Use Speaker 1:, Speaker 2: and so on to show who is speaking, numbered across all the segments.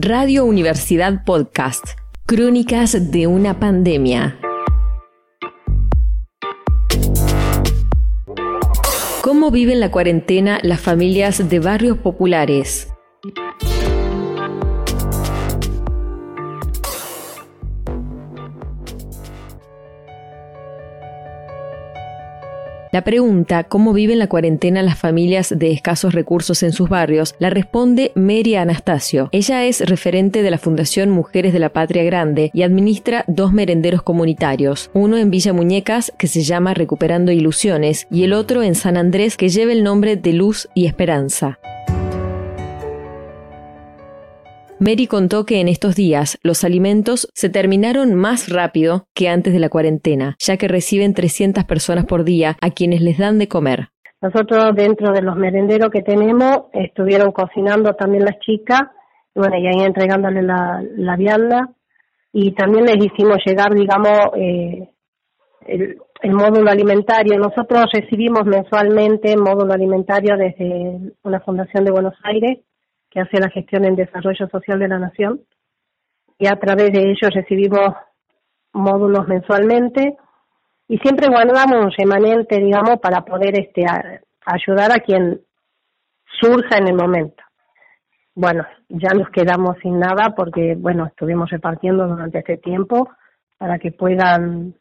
Speaker 1: Radio Universidad Podcast. Crónicas de una pandemia. ¿Cómo viven la cuarentena las familias de barrios populares? La pregunta, ¿cómo viven la cuarentena las familias de escasos recursos en sus barrios? La responde Mary Anastasio. Ella es referente de la Fundación Mujeres de la Patria Grande y administra dos merenderos comunitarios, uno en Villa Muñecas que se llama Recuperando Ilusiones y el otro en San Andrés que lleva el nombre de Luz y Esperanza. Mary contó que en estos días los alimentos se terminaron más rápido que antes de la cuarentena, ya que reciben 300 personas por día a quienes les dan de comer.
Speaker 2: Nosotros dentro de los merenderos que tenemos estuvieron cocinando también las chicas, bueno, y ahí entregándole la, la vianda y también les hicimos llegar, digamos, eh, el, el módulo alimentario. Nosotros recibimos mensualmente módulo alimentario desde una fundación de Buenos Aires que hace la gestión en desarrollo social de la nación y a través de ellos recibimos módulos mensualmente y siempre guardamos un remanente, digamos, para poder este ayudar a quien surja en el momento. Bueno, ya nos quedamos sin nada porque, bueno, estuvimos repartiendo durante este tiempo para que puedan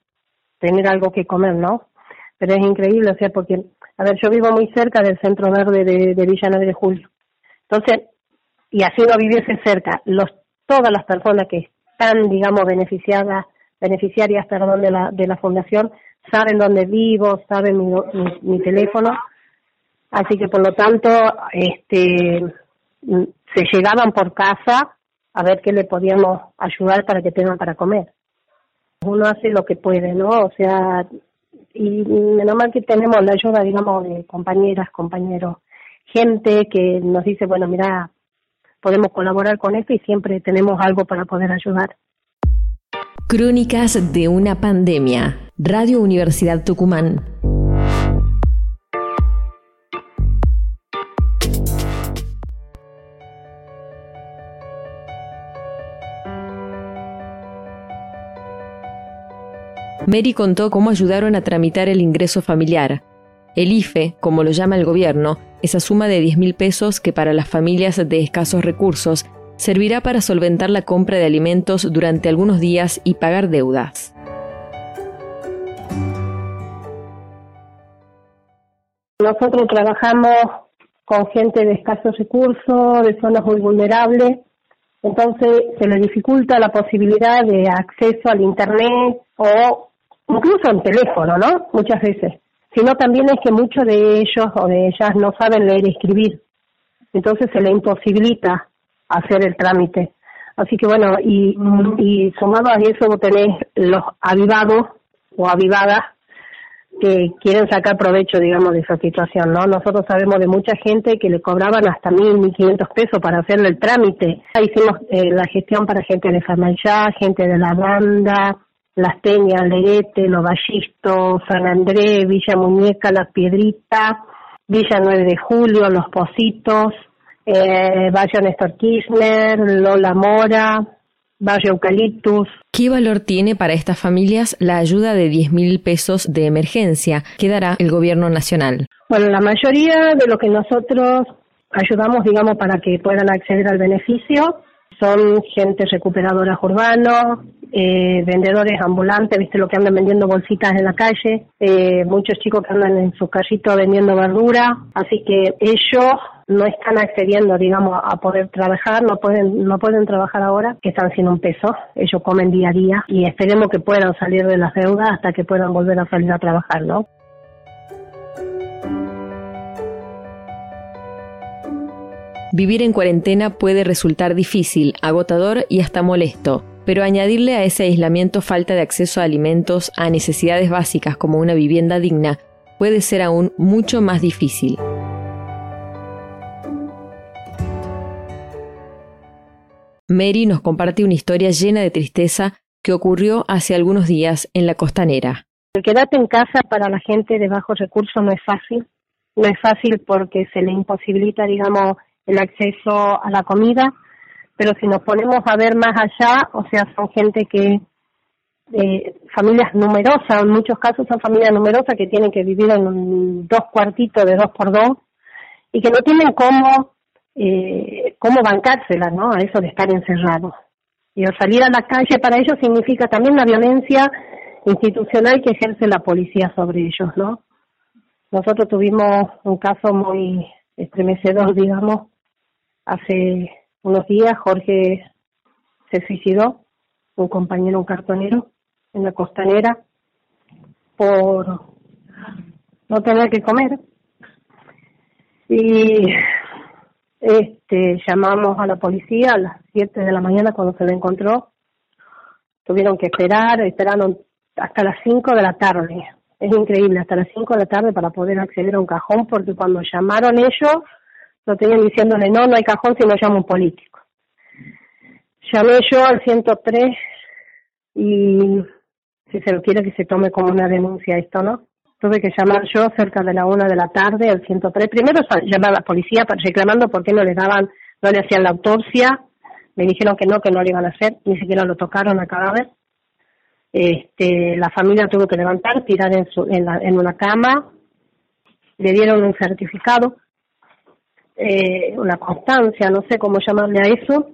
Speaker 2: tener algo que comer, ¿no? Pero es increíble, o sea, porque, a ver, yo vivo muy cerca del centro verde de, de Villa de Julio. Entonces, y así no viviese cerca, los, todas las personas que están, digamos, beneficiadas, beneficiarias, perdón, de la, de la fundación, saben dónde vivo, saben mi, mi, teléfono, así que por lo tanto, este, se llegaban por casa a ver qué le podíamos ayudar para que tengan para comer. Uno hace lo que puede, ¿no? O sea, y menos mal que tenemos la ayuda, digamos, de compañeras, compañeros, gente que nos dice, bueno, mira, podemos colaborar con esto y siempre tenemos algo para poder ayudar.
Speaker 1: Crónicas de una pandemia. Radio Universidad Tucumán. Mary contó cómo ayudaron a tramitar el ingreso familiar. El IFE, como lo llama el gobierno, esa suma de 10 mil pesos que para las familias de escasos recursos servirá para solventar la compra de alimentos durante algunos días y pagar deudas.
Speaker 2: Nosotros trabajamos con gente de escasos recursos, de zonas muy vulnerables, entonces se les dificulta la posibilidad de acceso al Internet o incluso en teléfono, ¿no? Muchas veces sino también es que muchos de ellos o de ellas no saben leer y escribir, entonces se le imposibilita hacer el trámite. Así que bueno, y, y sumado a eso vos tenés los avivados o avivadas que quieren sacar provecho, digamos, de esa situación, ¿no? Nosotros sabemos de mucha gente que le cobraban hasta mil, mil quinientos pesos para hacerle el trámite. Hicimos eh, la gestión para gente de Famayá, gente de la banda, las Peñas, Lerete, Los Ballistos, San Andrés, Villa Muñeca, Las Piedritas, Villa 9 de Julio, Los Positos, eh, Valle Néstor Kirchner, Lola Mora, Valle Eucaliptus.
Speaker 1: ¿Qué valor tiene para estas familias la ayuda de 10 mil pesos de emergencia que dará el gobierno nacional?
Speaker 2: Bueno, la mayoría de lo que nosotros ayudamos, digamos, para que puedan acceder al beneficio son gente recuperadora urbanos, eh, vendedores ambulantes, viste lo que andan vendiendo bolsitas en la calle, eh, muchos chicos que andan en su carrito vendiendo verdura, así que ellos no están accediendo, digamos, a poder trabajar, no pueden, no pueden trabajar ahora, que están sin un peso, ellos comen día a día y esperemos que puedan salir de las deudas hasta que puedan volver a salir a trabajar, ¿no?
Speaker 1: Vivir en cuarentena puede resultar difícil, agotador y hasta molesto, pero añadirle a ese aislamiento falta de acceso a alimentos, a necesidades básicas como una vivienda digna, puede ser aún mucho más difícil. Mary nos comparte una historia llena de tristeza que ocurrió hace algunos días en la costanera.
Speaker 2: El quedarte en casa para la gente de bajos recursos no es fácil. No es fácil porque se le imposibilita, digamos, el acceso a la comida, pero si nos ponemos a ver más allá, o sea, son gente que, eh, familias numerosas, en muchos casos son familias numerosas que tienen que vivir en dos cuartitos de dos por dos y que no tienen cómo, eh, cómo bancárselas, ¿no? A eso de estar encerrados. Y salir a la calle para ellos significa también la violencia institucional que ejerce la policía sobre ellos, ¿no? Nosotros tuvimos un caso muy estremecedor, digamos, hace unos días Jorge se suicidó, un compañero, un cartonero, en la costanera, por no tener que comer. Y este llamamos a la policía a las 7 de la mañana cuando se lo encontró. Tuvieron que esperar, esperaron hasta las 5 de la tarde. Es increíble, hasta las 5 de la tarde para poder acceder a un cajón, porque cuando llamaron ellos, lo tenían diciéndole, no, no hay cajón si no llama un político. Llamé yo al 103 y si se lo quiere que se tome como una denuncia esto, ¿no? Tuve que llamar yo cerca de la una de la tarde al 103. Primero llamar a la policía reclamando por qué no le daban, no le hacían la autopsia. Me dijeron que no, que no lo iban a hacer, ni siquiera lo tocaron a cadáver. Este, la familia tuvo que levantar, tirar en, su, en, la, en una cama, le dieron un certificado, eh, una constancia, no sé cómo llamarle a eso,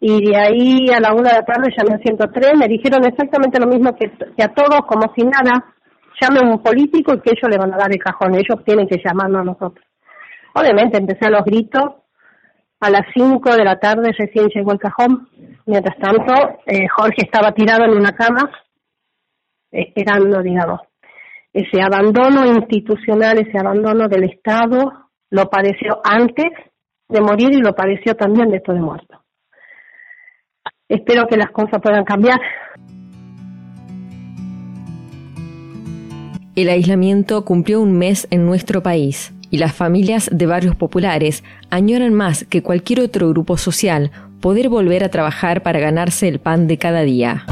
Speaker 2: y de ahí a la una de la tarde llamé al 103, me dijeron exactamente lo mismo que, a todos, como si nada, llame a un político y que ellos le van a dar el cajón, ellos tienen que llamarnos a nosotros. Obviamente empecé a los gritos, a las 5 de la tarde recién llegó el cajón. Mientras tanto, eh, Jorge estaba tirado en una cama, esperando, digamos. Ese abandono institucional, ese abandono del Estado, lo padeció antes de morir y lo padeció también después de muerto. Espero que las cosas puedan cambiar.
Speaker 1: El aislamiento cumplió un mes en nuestro país y las familias de barrios populares añoran más que cualquier otro grupo social poder volver a trabajar para ganarse el pan de cada día.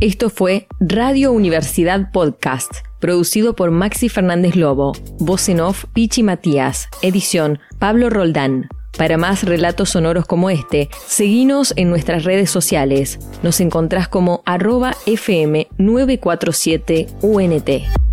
Speaker 1: Esto fue Radio Universidad Podcast, producido por Maxi Fernández Lobo, voz en off Pichi Matías, edición Pablo Roldán. Para más relatos sonoros como este, seguinos en nuestras redes sociales. Nos encontrás como arroba FM947UNT.